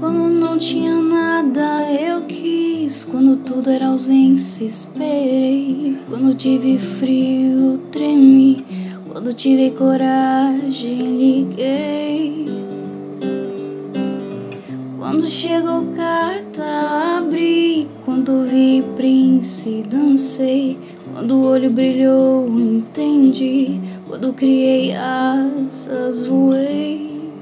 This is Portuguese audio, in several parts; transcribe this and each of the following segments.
Quando não tinha nada, eu quis. Quando tudo era ausência, esperei. Quando tive frio, tremi. Quando tive coragem, liguei. Chegou carta, abri. Quando vi Prince, dancei. Quando o olho brilhou, entendi. Quando criei asas, voei.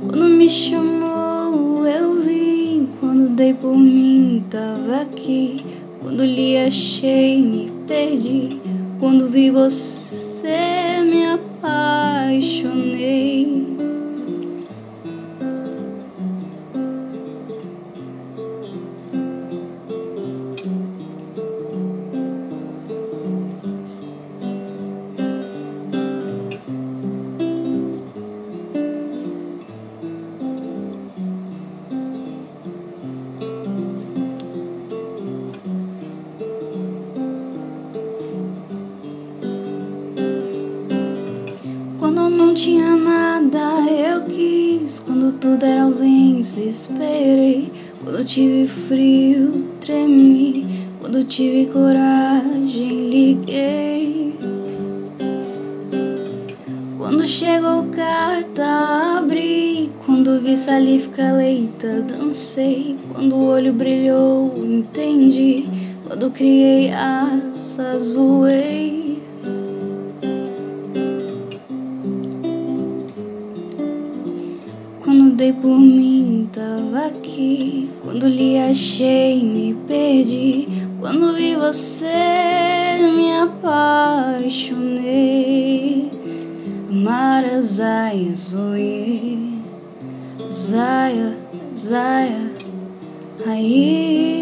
Quando me chamou, eu vim. Quando dei por mim, tava aqui. Quando lhe achei, me perdi. Quando vi você, me apaixonei. Quis. Quando tudo era ausência, esperei. Quando tive frio, tremi. Quando tive coragem, liguei. Quando chegou carta, abri. Quando vi saliva leita, dancei. Quando o olho brilhou, entendi. Quando criei asas, voei. Dei por mim, tava aqui. Quando lhe achei, me perdi. Quando vi você, me apaixonei. Mara Zaya Zoe Zaya, Zaya, aí.